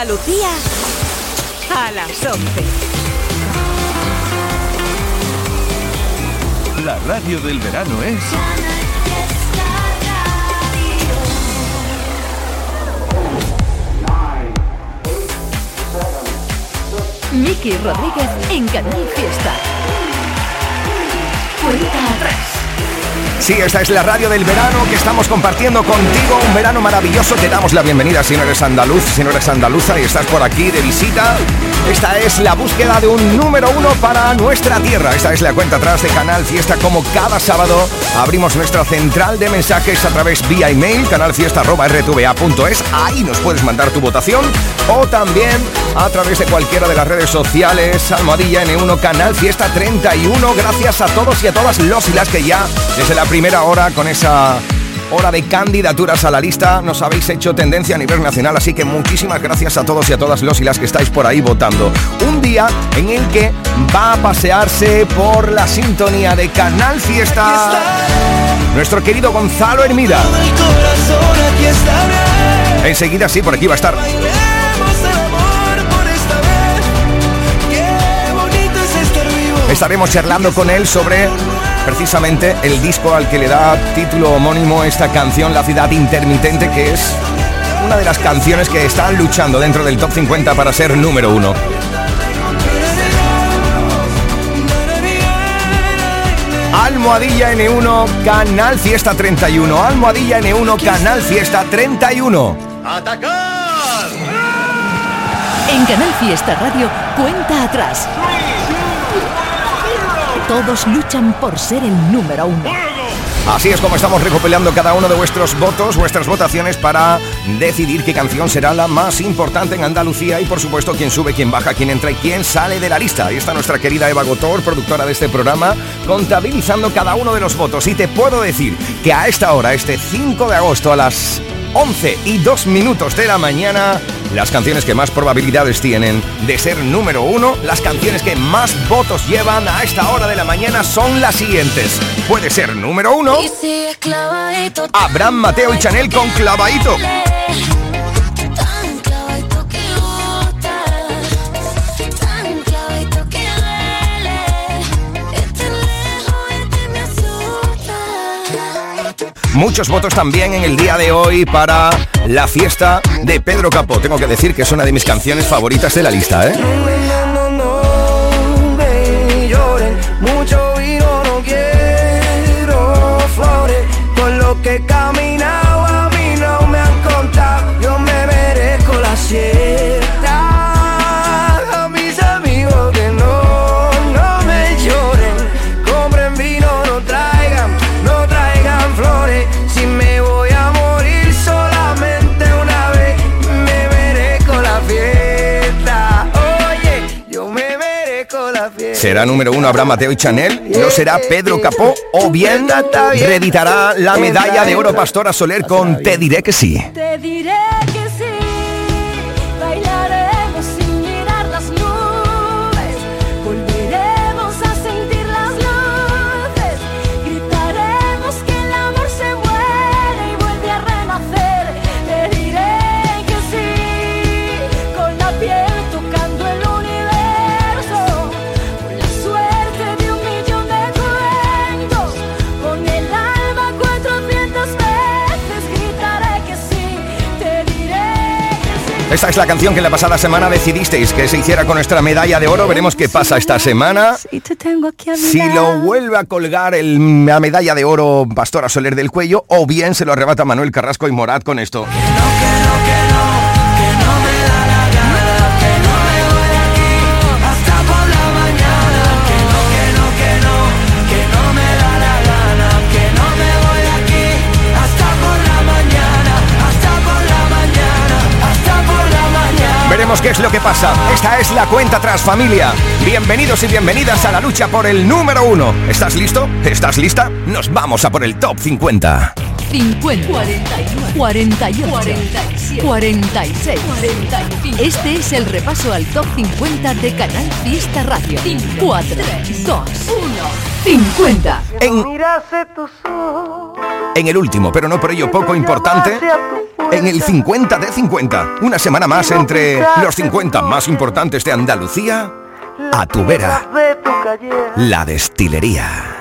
Andalucía a las 11. La radio del verano es... Miki Rodríguez en Canal Fiesta. Cuenta atrás. Sí, esta es la radio del verano que estamos compartiendo contigo. Un verano maravilloso. Te damos la bienvenida si no eres andaluz, si no eres andaluza y estás por aquí de visita. Esta es la búsqueda de un número uno para nuestra tierra. Esta es la cuenta atrás de Canal Fiesta. Como cada sábado abrimos nuestra central de mensajes a través vía email, canalfiesta.rtva.es. Ahí nos puedes mandar tu votación. O también a través de cualquiera de las redes sociales. Almohadilla N1 Canal Fiesta 31. Gracias a todos y a todas los y las que ya desde la primera hora con esa hora de candidaturas a la lista nos habéis hecho tendencia a nivel nacional, así que muchísimas gracias a todos y a todas los y las que estáis por ahí votando. Un día en el que va a pasearse por la sintonía de Canal Fiesta nuestro querido Gonzalo Hermida. Enseguida sí, por aquí va a estar. Estaremos charlando con él sobre precisamente el disco al que le da título homónimo esta canción, La ciudad intermitente, que es una de las canciones que están luchando dentro del top 50 para ser número uno. Almohadilla N1, Canal Fiesta 31. Almohadilla N1, Canal Fiesta 31. ¡Atacar! En Canal Fiesta Radio, cuenta atrás. Todos luchan por ser el número uno. Así es como estamos recopilando cada uno de vuestros votos, vuestras votaciones para decidir qué canción será la más importante en Andalucía y por supuesto quién sube, quién baja, quién entra y quién sale de la lista. Ahí está nuestra querida Eva Gotor, productora de este programa, contabilizando cada uno de los votos. Y te puedo decir que a esta hora, este 5 de agosto a las 11 y 2 minutos de la mañana, las canciones que más probabilidades tienen de ser número uno, las canciones que más votos llevan a esta hora de la mañana son las siguientes. Puede ser número uno, Abraham, Mateo y Chanel con Clavadito. Muchos votos también en el día de hoy para la fiesta de Pedro Capó. Tengo que decir que es una de mis canciones favoritas de la lista, ¿eh? Que he caminado a mí no me han contado, yo me merezco la siesta. ¿Será número uno Abraham Mateo y Chanel? ¿No será Pedro Capó? ¿O bien reeditará la medalla de oro Pastora Soler con Te diré que sí? Esta es la canción que la pasada semana decidisteis que se hiciera con nuestra medalla de oro. Veremos qué pasa esta semana. Y te tengo aquí a mi Si lo vuelve a colgar el- la medalla de oro Pastora Soler del cuello o bien se lo arrebata Manuel Carrasco y Morat con esto. Veremos qué es lo que pasa. Esta es la cuenta atrás, familia. Bienvenidos y bienvenidas a la lucha por el número uno. ¿Estás listo? ¿Estás lista? Nos vamos a por el top 50. 50, 48, 47, 46, 45. Este es el repaso al top 50 de Canal Fiesta Radio. 4, 2, 1, 50. En, Mirase tus ojos. En el último, pero no por ello poco importante, en el 50 de 50. Una semana más entre los 50 más importantes de Andalucía, a tu vera, la destilería.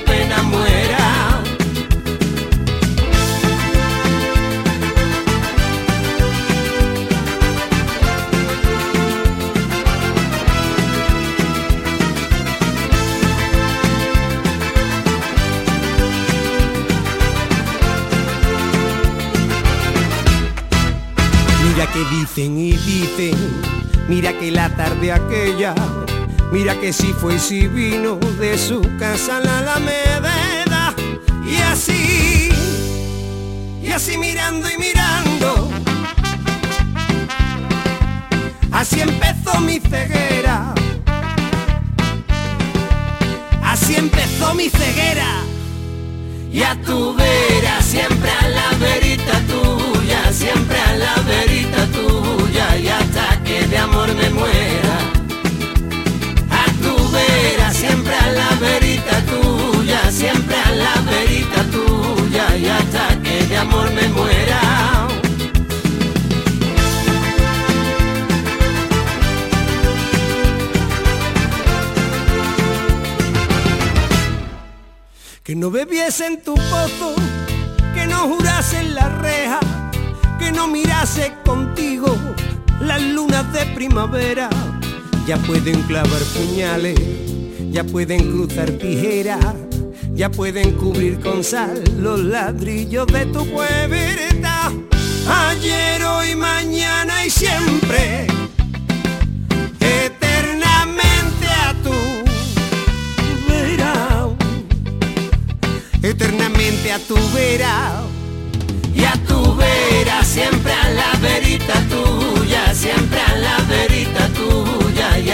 Pena muera. Mira que dicen y dicen, mira que la tarde aquella, mira que si fue y si vino de su casa a la Alameda. Y así, y así mirando y mirando, así empezó mi ceguera. Así empezó mi ceguera. Y a tu vera, siempre a la verita tuya, siempre a la verita tuya, y hasta que de amor me muera. Siempre a la verita tuya, siempre a la verita tuya, y hasta que de amor me muera. Que no bebiese en tu pozo, que no jurase en la reja, que no mirase contigo las lunas de primavera. Ya pueden clavar puñales, ya pueden cruzar tijeras, ya pueden cubrir con sal los ladrillos de tu puerta. Ayer, hoy, mañana y siempre, eternamente a tu vera eternamente a tu vera y a tu vera siempre a la verita tuya siempre a la verita tuya y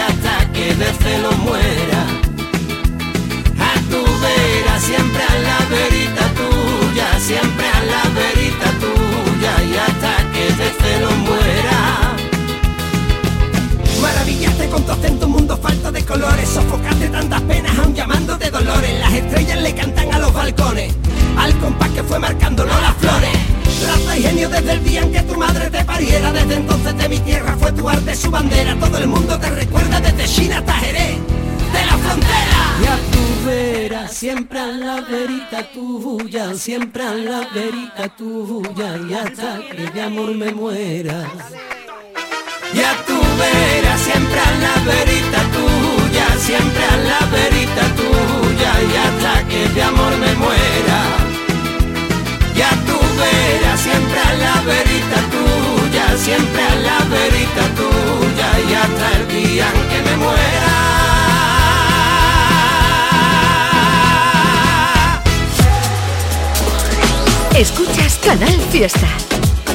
estrellas le cantan a los balcones. Al compás que fue marcándolo las flores. Raza y genio desde el día en que tu madre te pariera. Desde entonces de mi tierra fue tu arte su bandera. Todo el mundo te recuerda desde China hasta Jerez De la frontera. Y a tu vera, siempre a la verita tuya Siempre a la verita tuya. Y hasta que de amor me muera. Y a tu vera, siempre a la verita tuya, siempre a la verita tuya, y hasta que de amor me muera. Y a tu vera, siempre a la verita tuya, siempre a la verita tuya, y hasta el día en que me muera. Escuchas Canal Fiesta.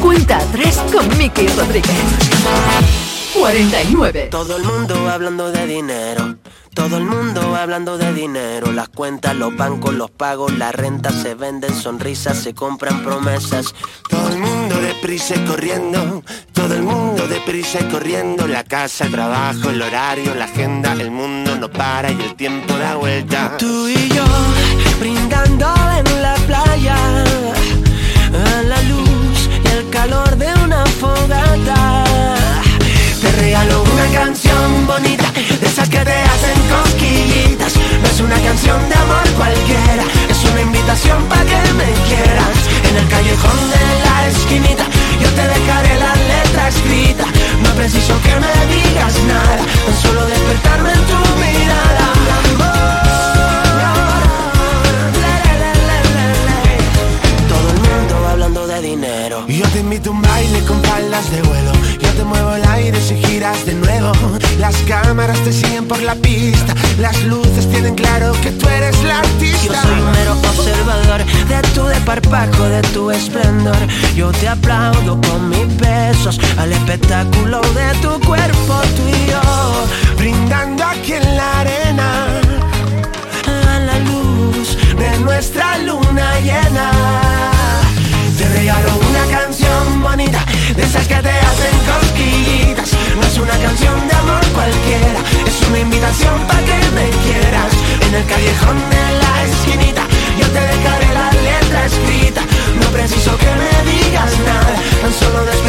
Cuenta atrás con Miki Rodríguez. 49. Todo el mundo hablando de dinero. Todo el mundo hablando de dinero. Las cuentas, los bancos, los pagos, la renta se venden sonrisas, se compran promesas. Todo el mundo deprisa y corriendo. Todo el mundo deprisa y corriendo. La casa, el trabajo, el horario, la agenda. El mundo no para y el tiempo da vuelta. Tú y yo brindando en la playa a la luz y el calor de una fogata. Te regalo una canción bonita, que te hacen cosquillitas. No es una canción de amor cualquiera, es una invitación para que me quieras. En el callejón de la esquinita, yo te dejaré la letra escrita. No preciso que me digas nada, tan solo despertarme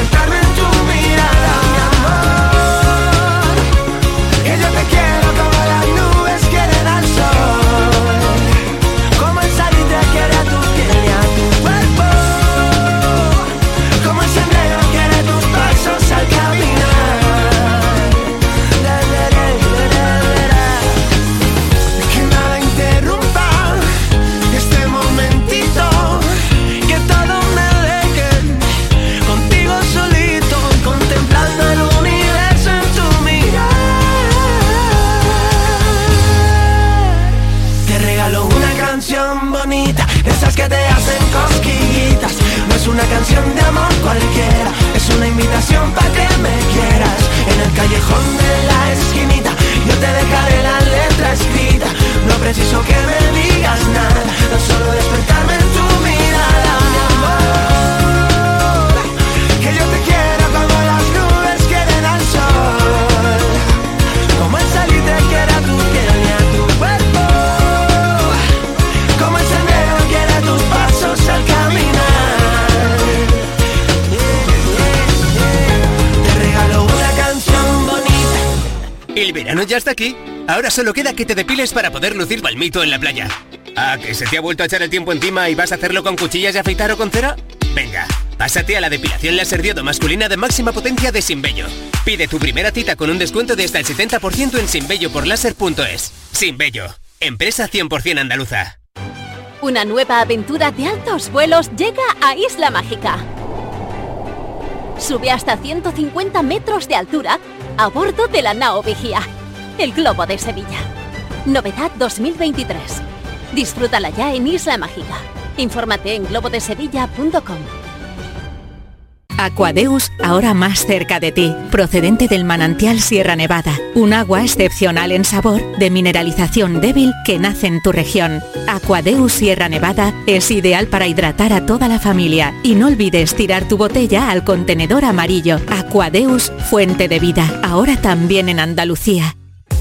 ya está aquí. Ahora solo queda que te depiles para poder lucir palmito en la playa. ¿Ah, que se te ha vuelto a echar el tiempo encima y vas a hacerlo con cuchillas de afeitar o con cera? Venga, pásate a la depilación láser diodo masculina de máxima potencia de Sinbello. Pide tu primera cita con un descuento de hasta el 70% en sinbelloporláser.es. Sinbello, empresa 100% andaluza. Una nueva aventura de altos vuelos llega a Isla Mágica. Sube hasta 150 metros de altura a bordo de la Nao Vigía, el globo de Sevilla. Novedad 2023. Disfrútala ya en Isla Mágica. Infórmate en globodesevilla.com. Aquadeus, ahora más cerca de ti, procedente del manantial Sierra Nevada, un agua excepcional en sabor, de mineralización débil que nace en tu región. Aquadeus Sierra Nevada es ideal para hidratar a toda la familia y no olvides tirar tu botella al contenedor amarillo. Aquadeus, fuente de vida, ahora también en Andalucía.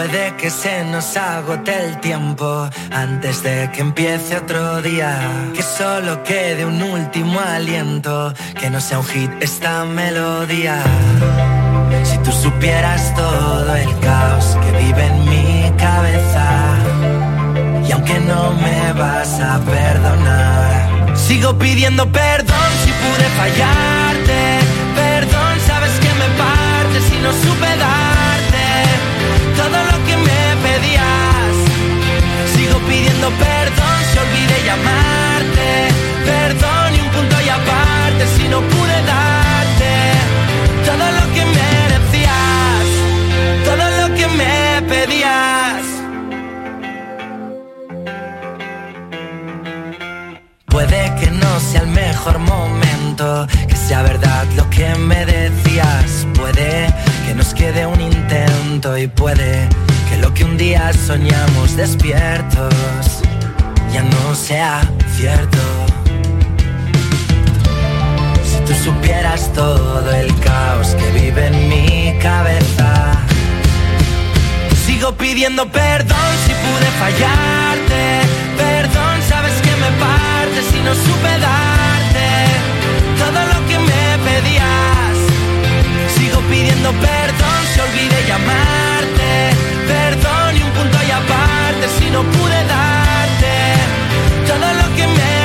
Puede que se nos agote el tiempo antes de que empiece otro día. Que solo quede un último aliento, que no sea un hit esta melodía. Si tú supieras todo el caos que vive en mi cabeza, y aunque no me vas a perdonar, sigo pidiendo perdón si pude fallarte. Perdón, sabes que me parte si no supe darte pidiendo perdón si olvidé llamarte. Perdón y un punto y aparte si no pude darte todo lo que merecías, todo lo que me pedías. Puede que no sea el mejor momento, que sea verdad lo que me decías. Puede que nos quede un intento y puede lo que un día soñamos despiertos ya no sea cierto. Si tú supieras todo el caos que vive en mi cabeza, sigo pidiendo perdón si pude fallarte. Perdón, sabes que me partes si no supe darte todo lo que me pedías. Sigo pidiendo perdón si olvidé llamar punto y aparte si no pude darte todo lo que me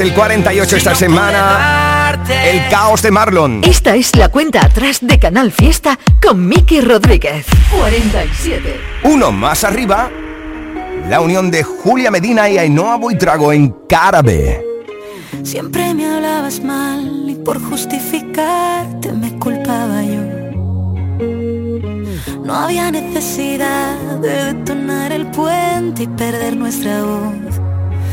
el 48 esta semana. El caos de Marlon. Esta es la cuenta atrás de Canal Fiesta con Miki Rodríguez. 47. Uno más arriba, la unión de Julia Medina y Ainhoa Buitrago en Cárabe. Siempre me hablabas mal y por justificarte me culpaba yo. No había necesidad de detonar el puente y perder nuestra voz.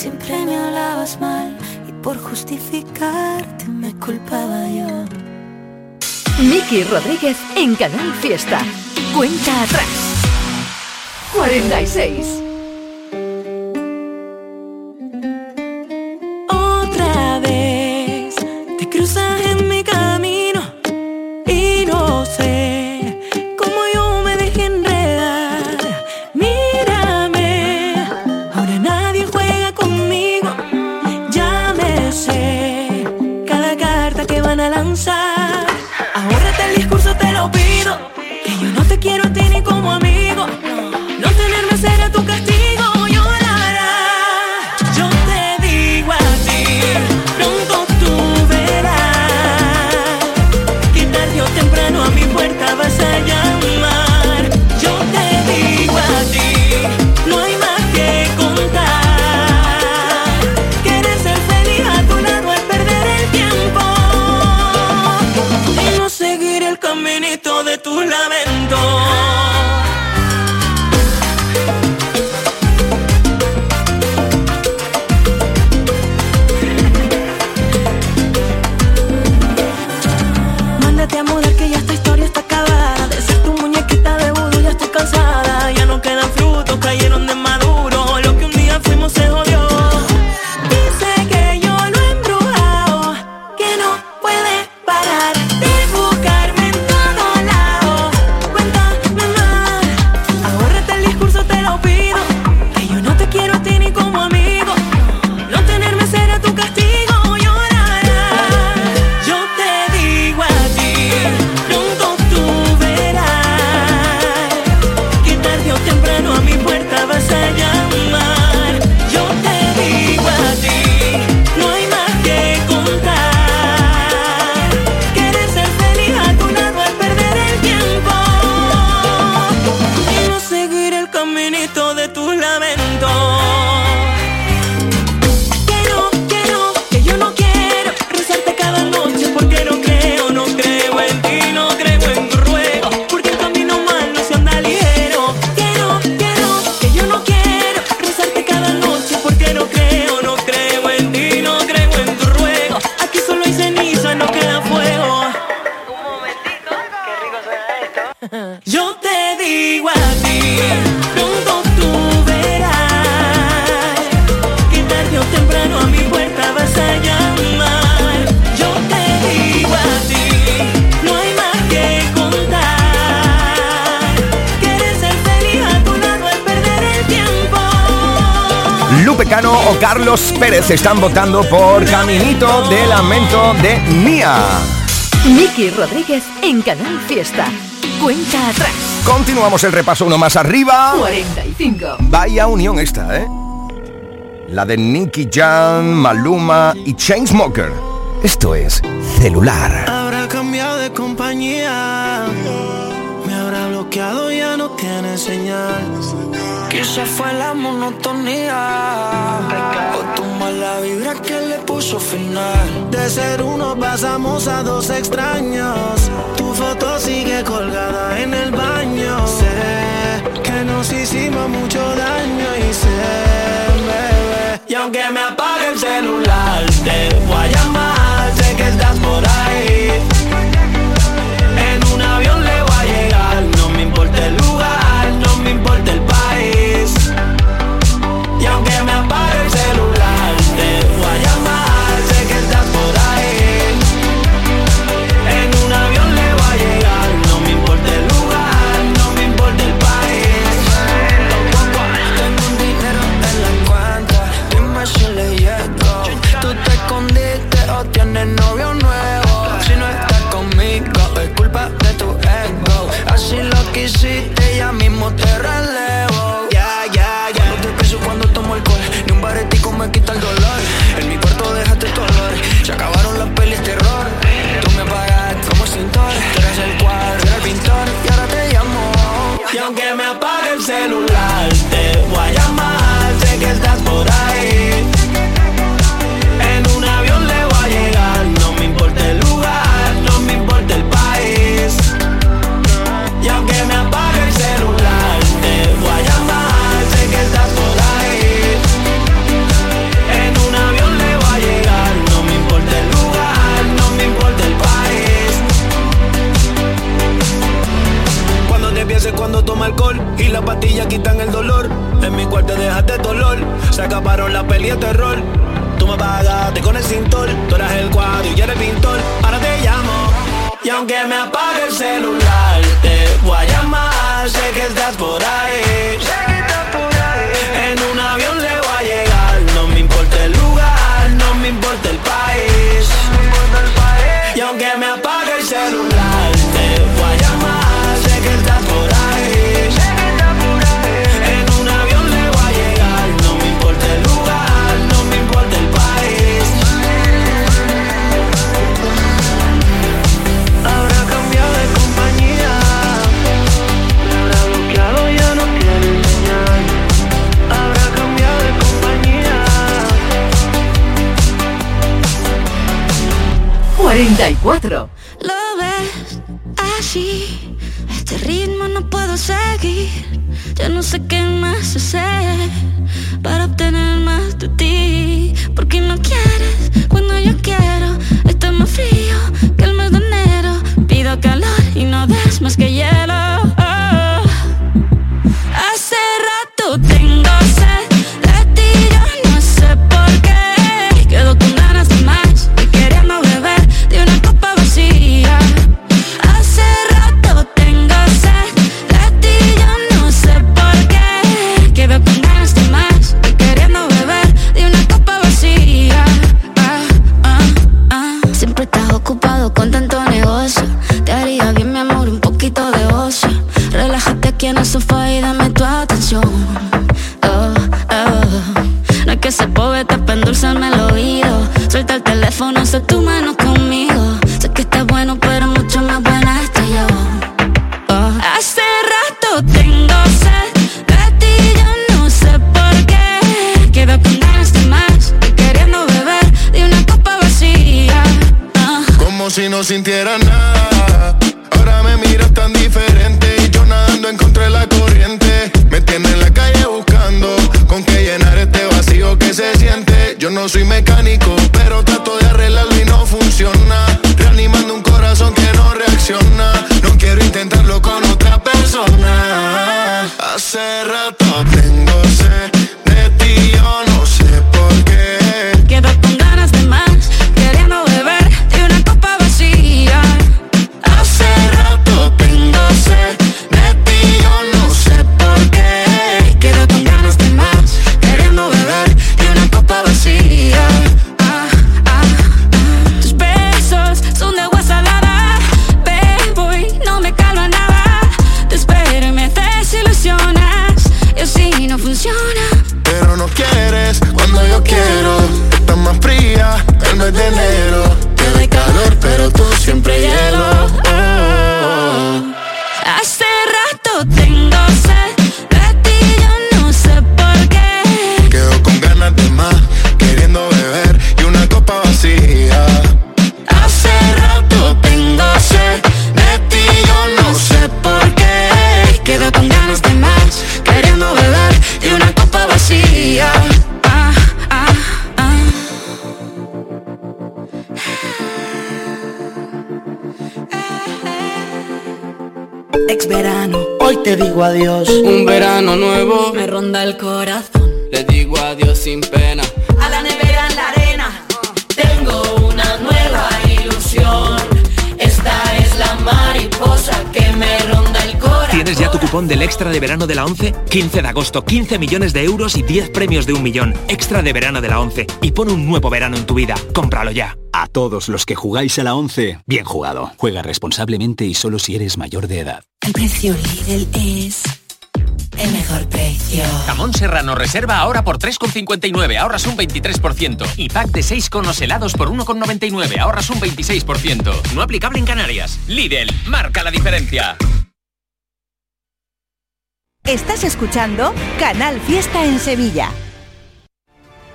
Siempre me hablabas mal y por justificarte me culpaba yo. Miki Rodríguez en Canal Fiesta. Cuenta atrás. 46. los Pérez están votando por Caminito de Lamento de Mía. Miki Rodríguez en Canal Fiesta. Cuenta atrás. Continuamos el repaso uno más arriba. 45. Vaya unión esta, ¿eh? La de Nicky Jan, Maluma y Chainsmoker. Esto es celular. Habrá cambiado de compañía. Me habrá bloqueado, ya no tiene señal. Fue la monotonía su final. De ser uno pasamos a dos extraños. Tu foto sigue colgada en el baño. Sé que nos hicimos mucho daño y sé, bebé. Y aunque me las pastillas quitan el dolor. En mi cuarto dejaste dolor. Se acabaron la peli de terror. Tú me pagaste con el cintor. Tú eras el cuadro y yo el pintor. Ahora te llamo. Y aunque me apague el celular, te voy a llamar. Sé que estás por ahí. Lo ves así, este ritmo no puedo seguir. Ya no sé qué más hacer para obtener más de ti. Porque no quieres cuando yo quiero. Está más frío que el mes de enero. Pido calor y no das más extra de verano de la 11? 15 de agosto, 15 millones de euros y 10 premios de un millón. Extra de verano de la 11. Y pon un nuevo verano en tu vida. Cómpralo ya. A todos los que jugáis a la 11, bien jugado. Juega responsablemente y solo si eres mayor de edad. El precio Lidl es el mejor precio. Jamón serrano reserva ahora por 3,59, ahorras un 23%. Y pack de 6 conos helados por 1,99, ahorras un 26%. No aplicable en Canarias. Lidl, marca la diferencia. Estás escuchando Canal Fiesta en Sevilla.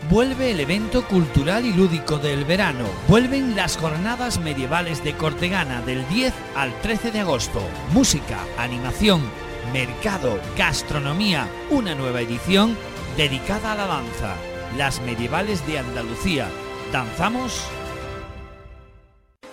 Vuelve el evento cultural y lúdico del verano. Vuelven las jornadas medievales de Cortegana del 10 al 13 de agosto. Música, animación, mercado, gastronomía. Una nueva edición dedicada a la danza. Las medievales de Andalucía. Danzamos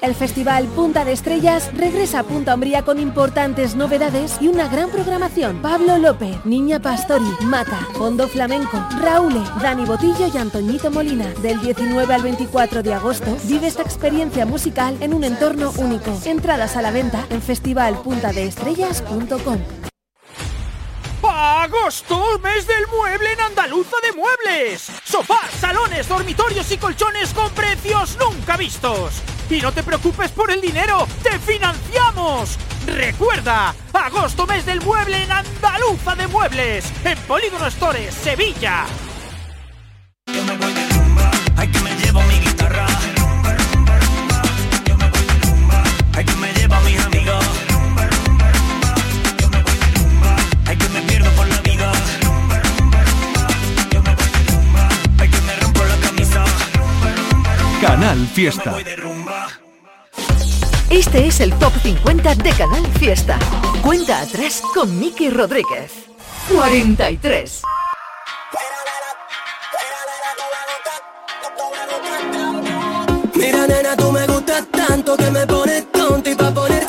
El Festival Punta de Estrellas regresa a Punta Umbría con importantes novedades y una gran programación. Pablo López, Niña Pastori, Mata, Fondo Flamenco, Raúl, Dani Botillo y Antoñito Molina. Del 19 al 24 de agosto vive esta experiencia musical en un entorno único. Entradas a la venta en festivalpuntadeestrellas.com. ¡Agosto! ¡Mes del mueble en Andaluza de Muebles! Sofás, salones, dormitorios y colchones con precios nunca vistos. Y no te preocupes por el dinero, ¡te financiamos! Recuerda, agosto mes del mueble en Andaluza de Muebles, en Polígono Stores, Sevilla. Mi Canal Fiesta. Este es el Top 50 de Canal Fiesta. Cuenta atrás con Miki Rodríguez. 43. Mira, nena, tú me gustas tanto que me pones tonto y pa' ponerte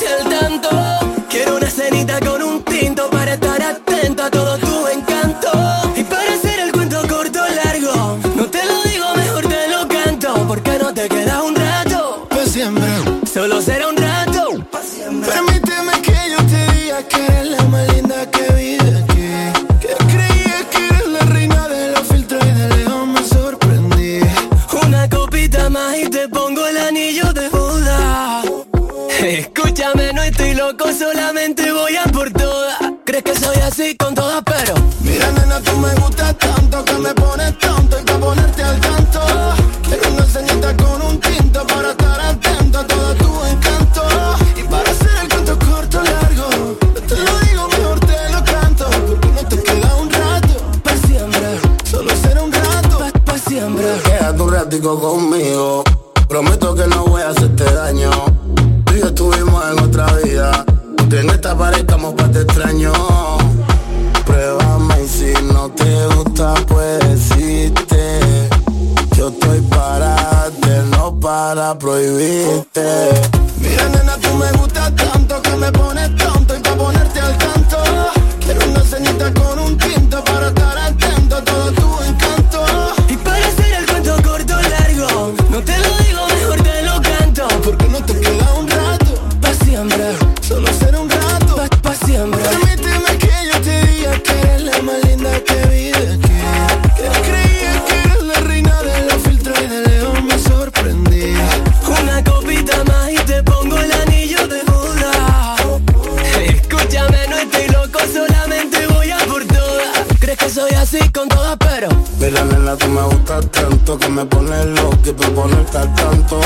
Tú me gustas tanto que me pones loco por ponerte al tanto.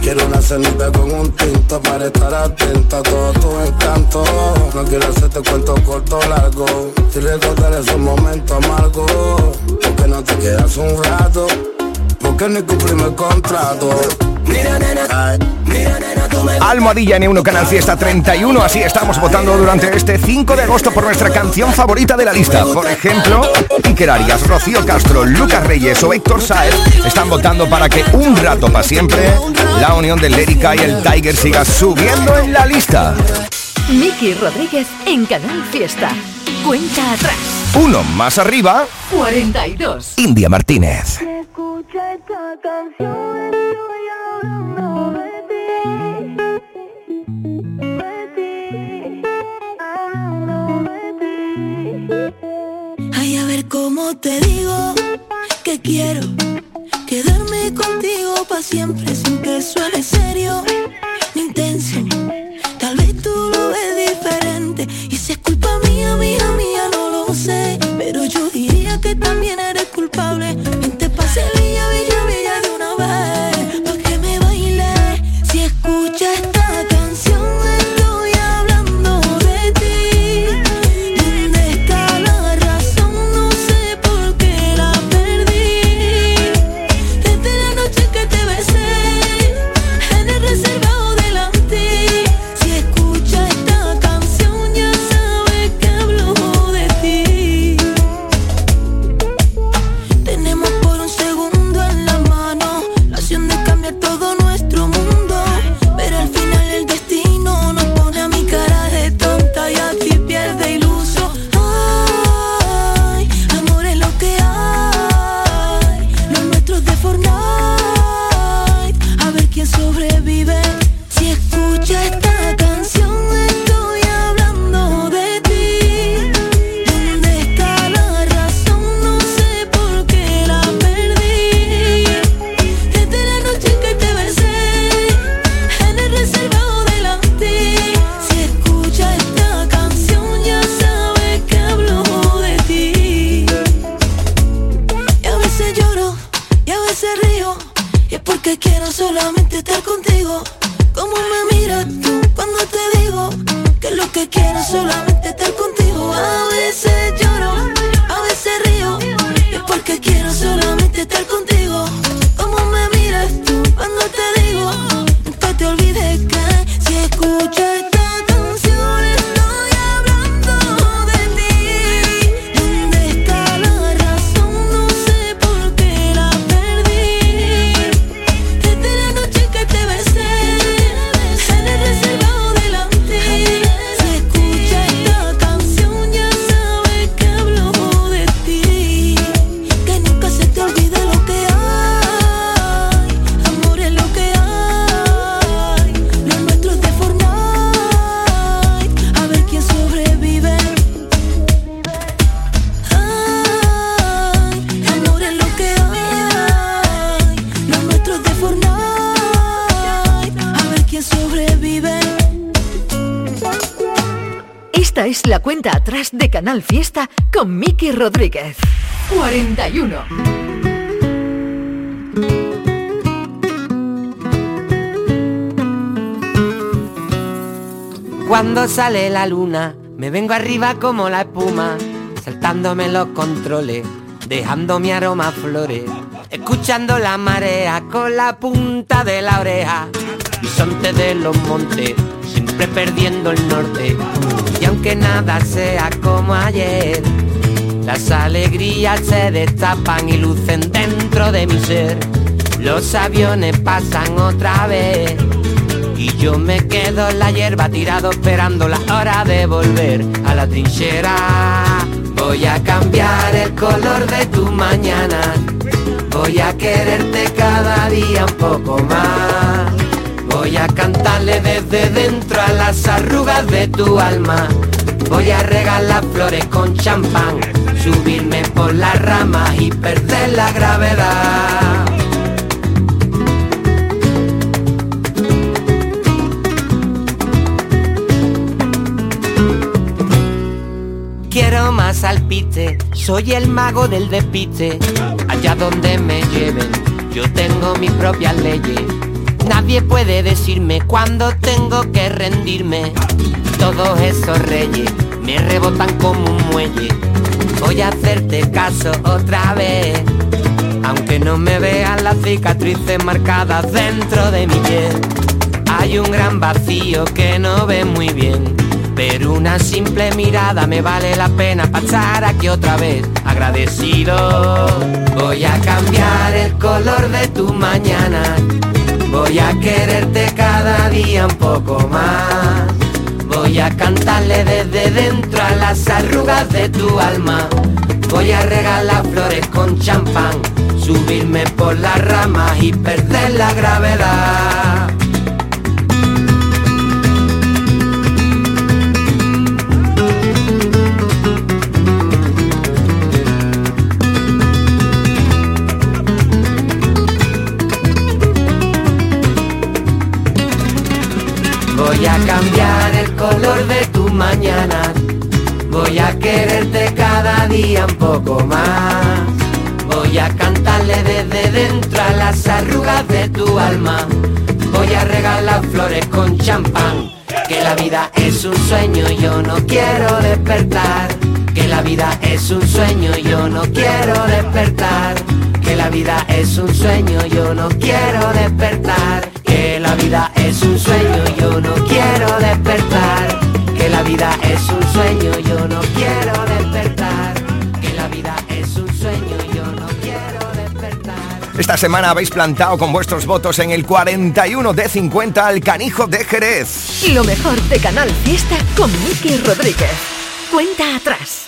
Quiero una cenita con un tinto para estar atenta a todo tu encanto. No quiero hacerte cuento corto o largo. Si recordar esos momentos amargos. Porque no te quedas un rato. Porque ni cumplimos el contrato. Almohadilla N1 Canal Fiesta 31, así estamos votando durante este 5 de agosto por nuestra canción favorita de la lista. Por ejemplo, Iker Arias, Rocío Castro, Lucas Reyes o Héctor Saez están votando para que un rato para siempre la unión del Lérica y el Tiger siga subiendo en la lista. Miki Rodríguez en Canal Fiesta. Cuenta atrás. Uno más arriba, 42. India Martínez. Escucha esta canción, y si es culpa mía, mía, mía, no lo sé. Pero yo diría que también eres Esta es la cuenta atrás de Canal Fiesta con Miki Rodríguez. 41. Cuando sale la luna, me vengo arriba como la espuma, saltándome los controles, dejando mi aroma a flores, escuchando la marea con la punta de la oreja, bisonte de los montes, siempre perdiendo el norte, y aunque nada sea como ayer, las alegrías se destapan y lucen dentro de mi ser, los aviones pasan otra vez. Y yo me quedo en la hierba tirado esperando la hora de volver a la trinchera. Voy a cambiar el color de tu mañana. Voy a quererte cada día un poco más. Voy a cantarle desde dentro a las arrugas de tu alma. Voy a regalar flores con champán, subirme por las ramas y perder la gravedad. Quiero más alpiste, soy el mago del despiste. Allá donde me lleven, yo tengo mis propias leyes. Nadie puede decirme cuándo tengo que rendirme. Todos esos reyes me rebotan como un muelle. Voy a hacerte caso otra vez. Aunque no me vean las cicatrices marcadas dentro de mi piel. Hay un gran vacío que no ve muy bien. Pero una simple mirada me vale la pena pasar aquí otra vez agradecido. Voy a cambiar el color de tu mañana. Voy a quererte cada día un poco más. Voy a cantarle desde dentro a las arrugas de tu alma. Voy a regalar flores con champán, subirme por las ramas y perder la gravedad. Color de tu mañana. Voy a quererte cada día un poco más. Voy a cantarle desde dentro a las arrugas de tu alma. Voy a regalar flores con champán. Que la vida es un sueño yo no quiero despertar. Que la vida es un sueño yo no quiero despertar. Que la vida es un sueño, yo no quiero despertar. La vida es un sueño, yo no quiero despertar. Que la vida es un sueño, yo no quiero despertar. Que la vida es un sueño, yo no quiero despertar. Esta semana habéis plantado con vuestros votos en el 41 de 50 al canijo de Jerez. Lo mejor de Canal Fiesta con Miki Rodríguez. Cuenta atrás.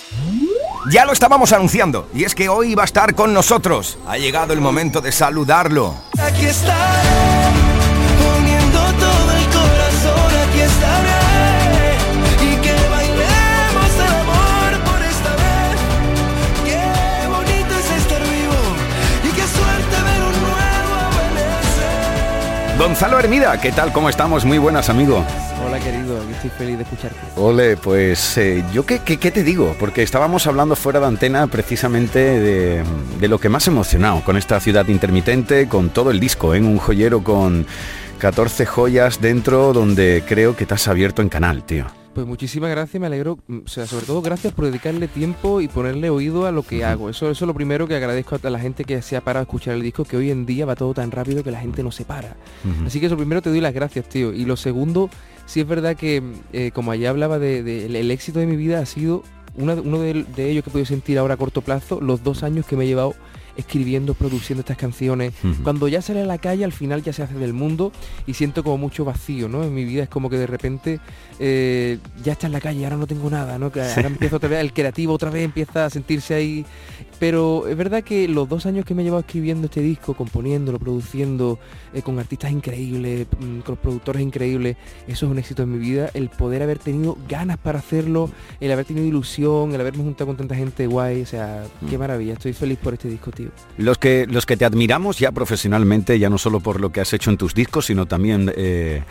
Ya lo estábamos anunciando, y es que hoy va a estar con nosotros. Ha llegado el momento de saludarlo. Aquí estaré, Gonzalo Hermida, ¿qué tal? ¿Cómo estamos? Muy buenas, amigo. Hola querido, aquí estoy feliz de escucharte. Ole, pues eh, yo qué, qué- qué te digo, porque estábamos hablando fuera de antena precisamente de, de lo que más emocionado con esta ciudad intermitente, con todo el disco, en un joyero con 14 joyas dentro donde creo que te has abierto en canal, tío. Pues muchísimas gracias, me alegro, o sea, sobre todo gracias por dedicarle tiempo y ponerle oído a lo que hago. Eso, eso es lo primero que agradezco a la gente que se ha parado a escuchar el disco, que hoy en día va todo tan rápido que la gente no se para. Así que eso primero te doy las gracias, tío. Y lo segundo, sí es verdad que, eh, como allá hablaba de, de- el, el éxito de mi vida ha sido una uno de, de ellos que he podido sentir ahora a corto plazo, los dos años que me he llevado escribiendo, produciendo estas canciones. Cuando ya sale a la calle, al final ya se hace del mundo y siento como mucho vacío, ¿no? En mi vida es como que de repente eh, ya está en la calle, ahora no tengo nada, ¿no? Que ahora empiezo otra vez, el creativo otra vez empieza a sentirse ahí. Pero es verdad que los dos años que me he llevado escribiendo este disco, componiéndolo, produciendo, eh, con artistas increíbles, mm, con productores increíbles, eso es un éxito en mi vida. El poder haber tenido ganas para hacerlo, el haber tenido ilusión, el haberme juntado con tanta gente guay, o sea, qué maravilla. Estoy feliz por este disco, tío. Los que, los que te admiramos ya profesionalmente, ya no solo por lo que has hecho en tus discos, sino también eh,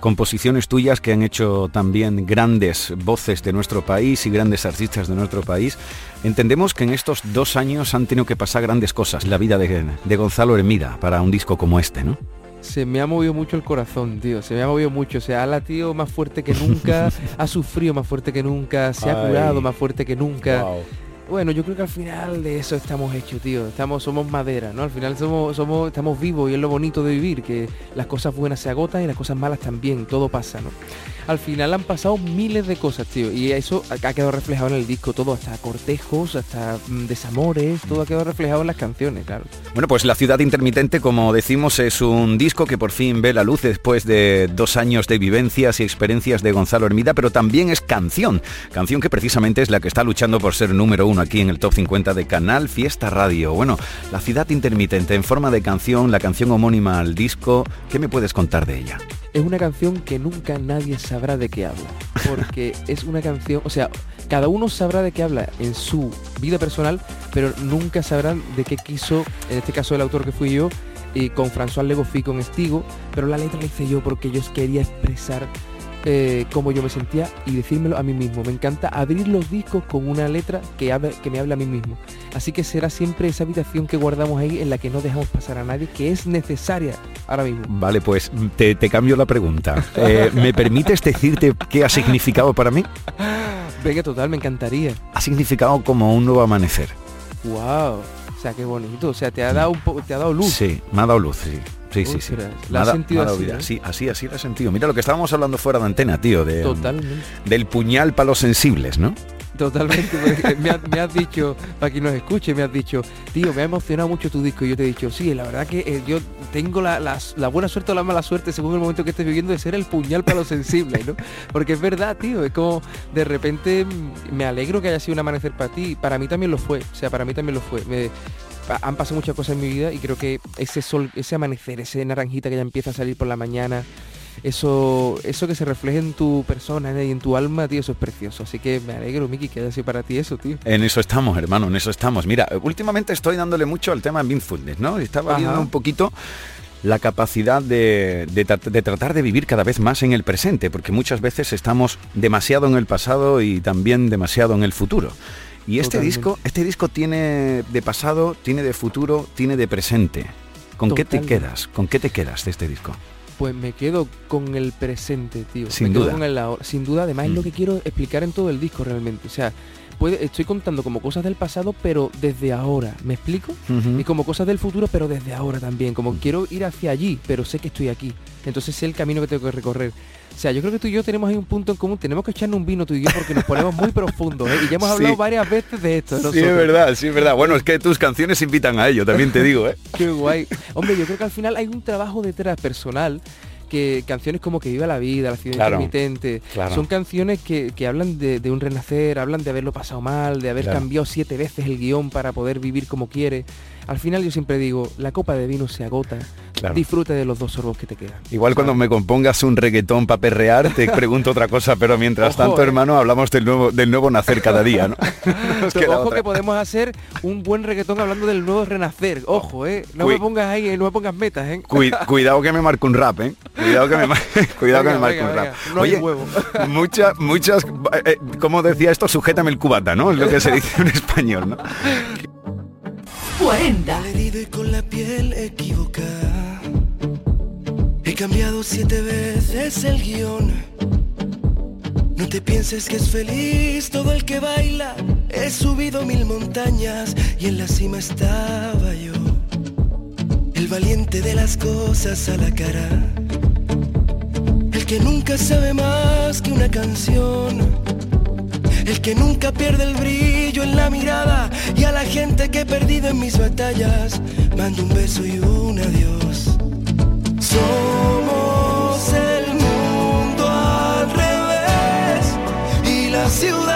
composiciones tuyas que han hecho también grandes voces de nuestro país y grandes artistas de nuestro país, entendemos que en estos dos años han tenido que pasar grandes cosas la vida de, de Gonzalo Hermida para un disco como este, ¿no? Se me ha movido mucho el corazón, tío. Se me ha movido mucho. O sea, ha latido más fuerte que nunca, ha sufrido más fuerte que nunca, se ha Ay. curado más fuerte que nunca. Wow. Bueno, yo creo que al final de eso estamos hechos, tío. Estamos, somos madera, ¿no? Al final somos, somos, estamos vivos y es lo bonito de vivir, que las cosas buenas se agotan y las cosas malas también, todo pasa, ¿no? Al final han pasado miles de cosas, tío, y eso ha quedado reflejado en el disco, todo, hasta cortejos, hasta mm, desamores, todo ha quedado reflejado en las canciones, claro. Bueno, pues La Ciudad Intermitente, como decimos, es un disco que por fin ve la luz después de dos años de vivencias y experiencias de Gonzalo Hermida, pero también es canción, canción que precisamente es la que está luchando por ser número uno aquí en el Top 50 de Canal Fiesta Radio. Bueno, La Ciudad Intermitente en forma de canción, la canción homónima al disco, ¿qué me puedes contar de ella? Es una canción que nunca nadie sabrá de qué habla. Porque es una canción, o sea, cada uno sabrá de qué habla en su vida personal, pero nunca sabrán de qué quiso, en este caso el autor que fui yo, y con François Legofi, con Estigo, pero la letra la hice yo porque yo quería expresar eh, cómo yo me sentía y decírmelo a mí mismo. Me encanta abrir los discos con una letra que, hable- que me hable a mí mismo. Así que será siempre esa habitación que guardamos ahí en la que no dejamos pasar a nadie, que es necesaria ahora mismo. Vale, pues te, te cambio la pregunta. Eh, ¿Me permites decirte qué ha significado para mí? Venga, total, me encantaría. Ha significado como un nuevo amanecer. Wow. O sea, qué bonito. O sea, te ha dado un poco, te ha dado luz. Sí, me ha dado luz, sí. Sí, sí, sí. La ha has da- sentido me ha dado así. ¿eh? Sí, así, así la he sentido. Mira lo que estábamos hablando fuera de antena, tío, de, Totalmente. del puñal para los sensibles, ¿no? Totalmente, me, has, me has dicho, para quien nos escuche, me has dicho, tío, me ha emocionado mucho tu disco y yo te he dicho, sí, la verdad que eh, yo tengo la, la- la buena suerte o la mala suerte según el momento que estés viviendo de ser el puñal para los sensibles, ¿no? Porque es verdad, tío, es como de repente mm, me alegro que haya sido un amanecer para ti, para mí también lo fue, o sea, para mí también lo fue. Me- han pasado muchas cosas en mi vida y creo que ese sol, ese amanecer, ese naranjita que ya empieza a salir por la mañana, eso, eso que se refleja en tu persona ¿eh? y en tu alma, tío, eso es precioso. Así que me alegro, Miki, que haya sido para ti eso, tío. En eso estamos, hermano, en eso estamos. Mira, últimamente estoy dándole mucho al tema mindfulness, ¿no? Estaba Ajá. viendo un poquito la capacidad de, de tratar de vivir cada vez más en el presente, porque muchas veces estamos demasiado en el pasado y también demasiado en el futuro. Y este Totalmente. disco, este disco tiene de pasado, tiene de futuro, tiene de presente. ¿Con qué te Totalmente. quedas? ¿Con qué te quedas de este disco? Pues me quedo con el presente, tío. Sin Me quedo duda. con el. Sin duda, además es lo que quiero explicar en todo el disco realmente. O sea, puede, estoy contando como cosas del pasado, pero desde ahora. ¿Me explico? Y como cosas del futuro, pero desde ahora también. Como quiero ir hacia allí, pero sé que estoy aquí. Entonces sé el camino que tengo que recorrer. O sea, yo creo que tú y yo tenemos ahí un punto en común. Tenemos que echarnos un vino tú y yo porque nos ponemos muy profundos. ¿eh? Y ya hemos Sí. hablado varias veces de esto. Sí, es verdad, sí, es verdad. Bueno, es que tus canciones invitan a ello, también te digo, ¿eh? Qué guay. Hombre, yo creo que al final hay un trabajo detrás personal que canciones como Que viva la vida, La ciudad Claro, intermitente, claro. son canciones que, que hablan de, de un renacer, hablan de haberlo pasado mal, de haber Claro. cambiado siete veces el guion para poder vivir como quiere. Al final yo siempre digo, la copa de vino se agota, Claro. disfruta de los dos sorbos que te quedan. Igual cuando me compongas un reggaetón para perrear, te pregunto otra cosa, pero mientras Ojo, tanto, eh. hermano, hablamos del nuevo, del nuevo nacer cada día, ¿no? Queda Ojo otra. que podemos hacer un buen reggaetón hablando del nuevo renacer. Ojo, eh. No Cui- me pongas ahí, eh, no me pongas metas, eh. Cui- cuidado que me marco un rap, ¿eh? Cuidado que me, que marco venga, un rap. no huevo. muchas, muchas, eh, como decía esto, sujétame el cubata, ¿no? Es lo que se dice en español, ¿no? 40. Herido y con la piel equivocada. He cambiado siete veces el guion. No te pienses que es feliz todo el que baila. He subido mil montañas y en la cima estaba yo. El valiente de las cosas a la cara. El que nunca sabe más que una canción. El que nunca pierde el brillo en la mirada y a la gente que he perdido en mis batallas, mando un beso y un adiós. Somos el mundo al revés y la ciudad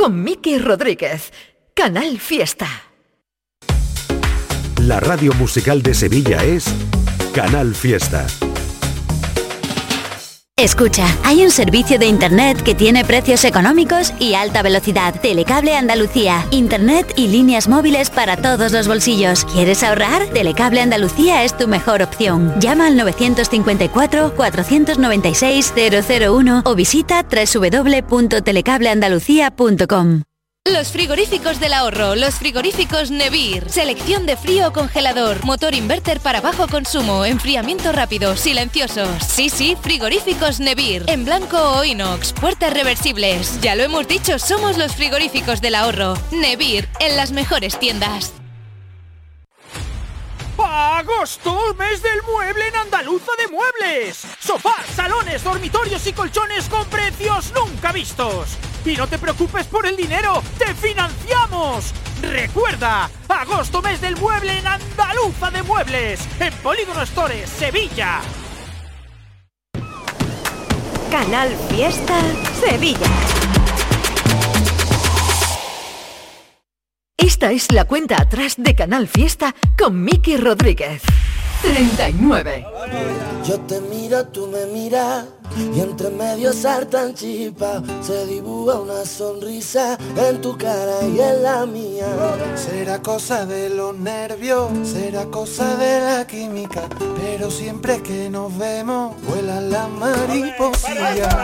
con Miki Rodríguez. Canal Fiesta. La radio musical de Sevilla es Canal Fiesta. Escucha, hay un servicio de Internet que tiene precios económicos y alta velocidad. Telecable Andalucía. Internet y líneas móviles para todos los bolsillos. ¿Quieres ahorrar? Telecable Andalucía es tu mejor opción. Llama al 954-496-001 o visita www.telecableandalucía.com. Los frigoríficos del ahorro, los frigoríficos Nevir. Selección de frío o congelador, motor inverter para bajo consumo, enfriamiento rápido, silenciosos. Sí, sí, frigoríficos Nevir. En blanco o inox, puertas reversibles. Ya lo hemos dicho, somos los frigoríficos del ahorro. Nevir, en las mejores tiendas. ¡Agosto! ¡Mes del mueble en Andaluza de Muebles! Sofás, salones, dormitorios y colchones con precios nunca vistos. Y no te preocupes por el dinero, te financiamos. Recuerda, agosto mes del mueble en Andaluza de Muebles, en Polígono Stores, Sevilla. Canal Fiesta Sevilla. Esta es la cuenta atrás de Canal Fiesta con Miki Rodríguez. 39. Yo te miro, tú me miras y entre medio saltan chispas Se dibuja una sonrisa en tu cara y en la mía Será cosa de los nervios, será cosa de la química Pero siempre que nos vemos, vuelan las mariposillas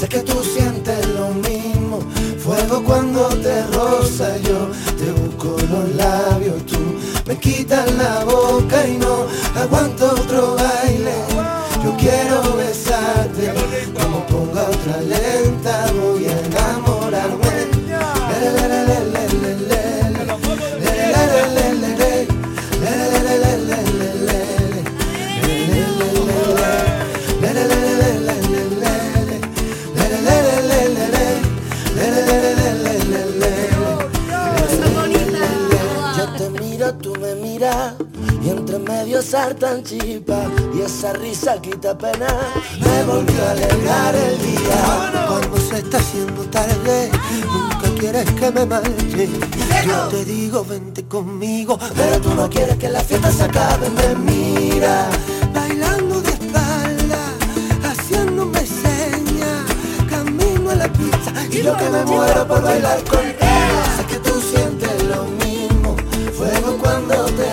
Sé que tú sientes lo mismo Fuego cuando te roza yo Te busco los labios tú Me quitas la boca y no aguanto otro baile. Yo quiero besarte Como ponga otra lenta Voy a enamorarme medio saltan chispas y esa risa quita pena. Me volvió a alegrar el día. Cuando se está haciendo tarde, nunca quieres que me marche. Yo te digo, vente conmigo, pero tú no quieres que la fiesta se acabe. Me mira bailando de espalda, haciéndome señas Camino a la pista y yo que me muero por bailar contigo sé que tú sientes lo mismo fuego cuando te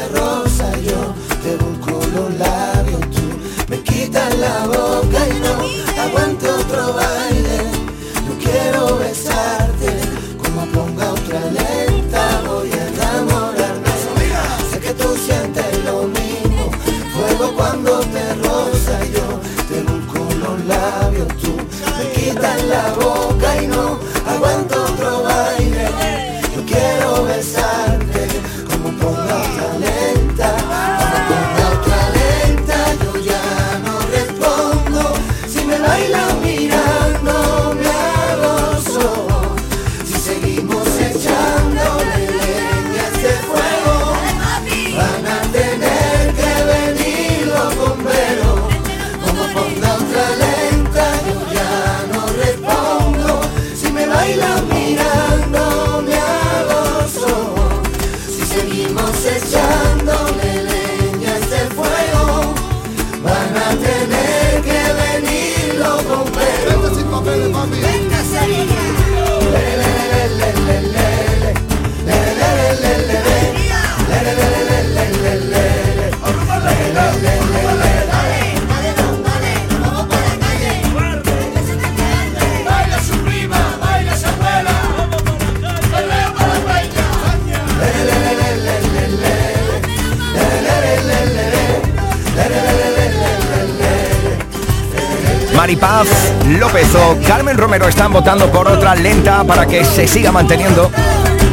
Maripaz, López o Carmen Romero están votando por otra lenta para que se siga manteniendo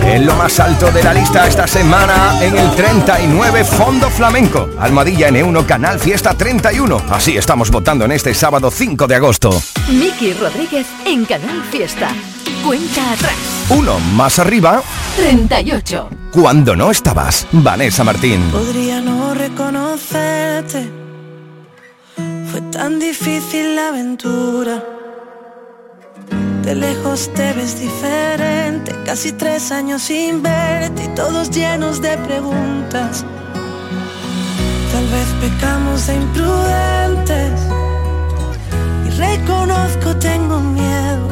en lo más alto de la lista esta semana en el 39 Fondo Flamenco. Almadilla N1 Canal Fiesta 31. Así estamos votando en este sábado 5 de agosto. Miki Rodríguez en Canal Fiesta. Cuenta atrás. Uno más arriba, 38. cuando no estabas, Vanessa Martín. Podría no reconocerte. Fue tan difícil la aventura. De lejos te ves diferente, casi tres años sin verte y todos llenos de preguntas. Tal vez pecamos de imprudentes y reconozco tengo miedo.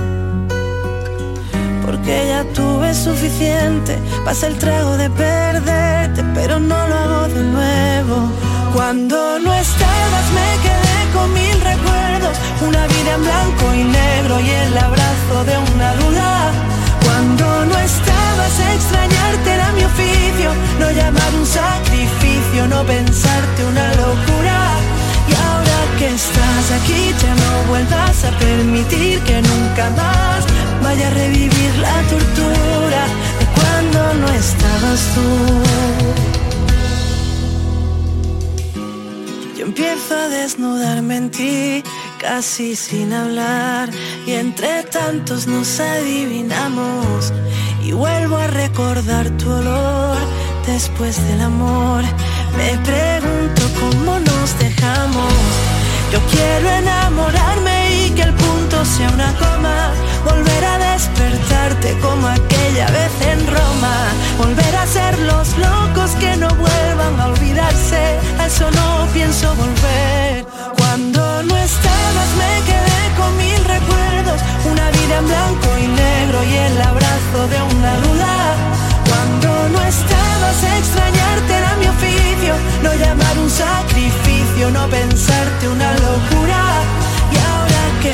Porque ya tuve suficiente, pasa el trago de perderte, pero no lo hago de nuevo. Cuando no estabas me quedé con mil recuerdos, una vida en blanco y negro y el abrazo de una duda. Cuando no estabas extrañarte era mi oficio, no llamar un sacrificio, no pensarte una locura. Y ahora que estás aquí ya no vuelvas a permitir que nunca más vaya a revivir la tortura de cuando no estabas tú. Empiezo a desnudarme en ti, casi sin hablar, y entre tantos nos adivinamos. Y vuelvo a recordar tu olor después del amor. Me pregunto cómo nos dejamos. Yo quiero enamorarme y que el punto sea una coma. Volver a despertarte como aquella vez en Roma. Volver a ser los locos que no vuelvan a olvidarse. A eso no pienso volver. Cuando no estabas me quedé con mil recuerdos. Una vida en blanco y negro y el abrazo de una duda. Cuando no estabas extrañarte era mi oficio. No llamar un sacrificio, no pensarte una locura.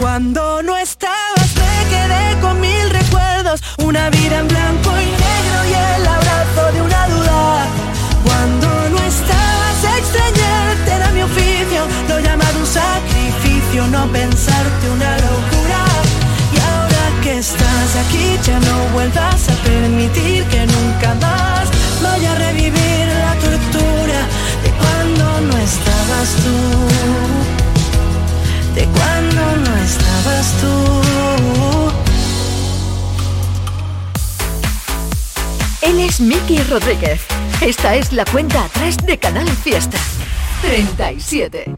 cuando no estabas me quedé con mil recuerdos una vida en blanco y negro y el abrazo de una duda cuando no estabas extrañarte era mi oficio lo llamado un sacrificio no pensarte una locura y ahora que estás aquí ya no vuelvas a permitir que nunca más vaya a revivir la tortura de cuando no estabas tú. De cuando no estabas tú. Él es Miki Rodríguez. Esta es la cuenta atrás de Canal Fiesta. 37.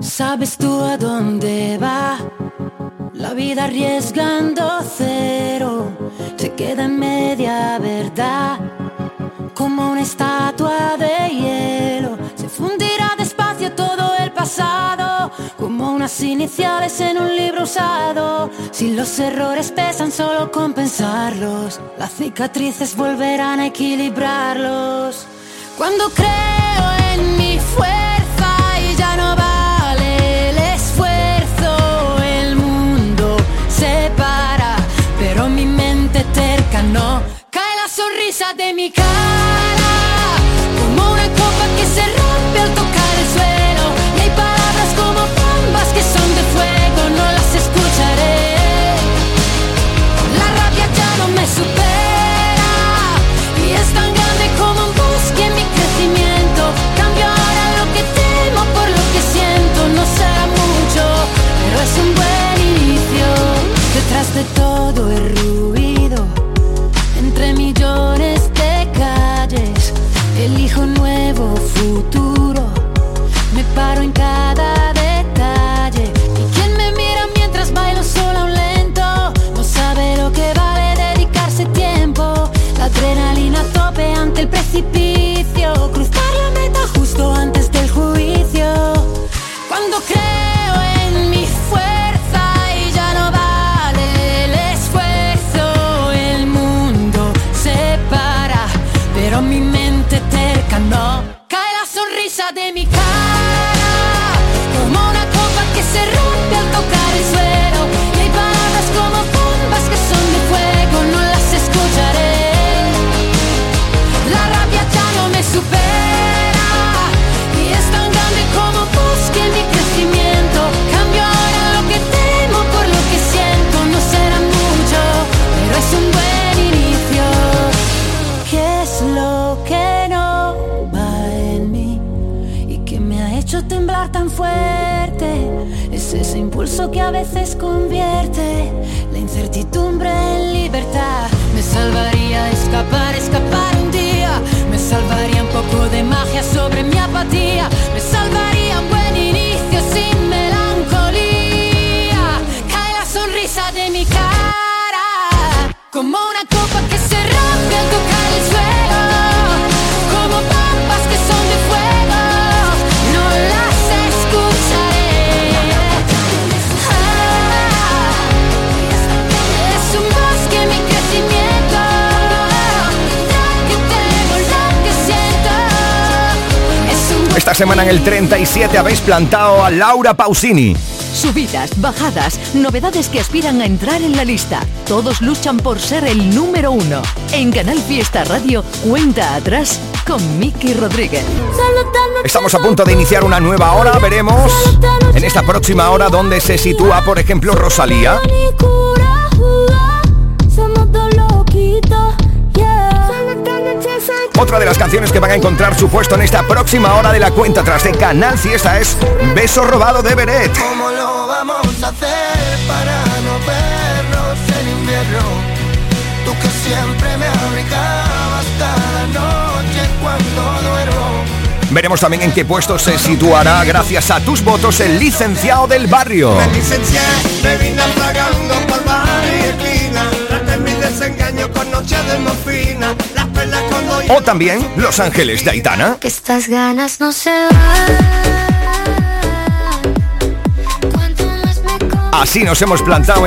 ¿Sabes tú a dónde va? La vida arriesgando cero se queda en media verdad. Como una estatua de hielo se fundirá despacio todo el pasado. Como unas iniciales en un libro usado. Si los errores pesan solo compensarlos, las cicatrices volverán a equilibrarlos. Cuando creo en mi fuerza y ya no vale el esfuerzo, el mundo se para, pero mi mente terca no sonrisa de mi cara, como una copa que se rompe al tocar el suelo, y hay palabras como bombas que son de fuego, no las escucharé. La rabia ya no me supera y es tan grande como un bosque en mi crecimiento. Cambio ahora lo que temo por lo que siento. No será mucho, pero es un buen inicio. Detrás de todo el ruido, millones de calles, elijo un nuevo futuro. Me paro en cada detalle. Y quien me mira mientras bailo sola un lento, no sabe lo que vale dedicarse tiempo. La adrenalina tope ante el precipicio. Fuerte. Es ese impulso que a veces convierte la incertidumbre en libertad. Me salvaría escapar, escapar un día. Me salvaría un poco de magia sobre mi apatía. Me salvaría un buen inicio sin melancolía. Cae la sonrisa de mi cara como una Esta semana en el 37 habéis plantado a Laura Pausini. Subidas, bajadas, novedades que aspiran a entrar en la lista. Todos luchan por ser el número uno. En Canal Fiesta Radio, cuenta atrás con Miki Rodríguez. Estamos a punto de iniciar una nueva hora. Veremos en esta próxima hora dónde se sitúa, por ejemplo, Rosalía. Otra de las canciones que van a encontrar su puesto en esta próxima hora de la cuenta tras de Canal Fiesta es Beso robado de Beret. ¿Cómo lo vamos a hacer para no vernos en invierno? Tú que siempre me abrigabas cada noche cuando duermo. Veremos también en qué puesto se situará, gracias a tus votos, el licenciado del barrio. Me licencié, me vine por bar y esquina. Mi desengaño con noche de morfina. O también Los Ángeles de Aitana. Que estas ganas no se van. Así nos hemos plantado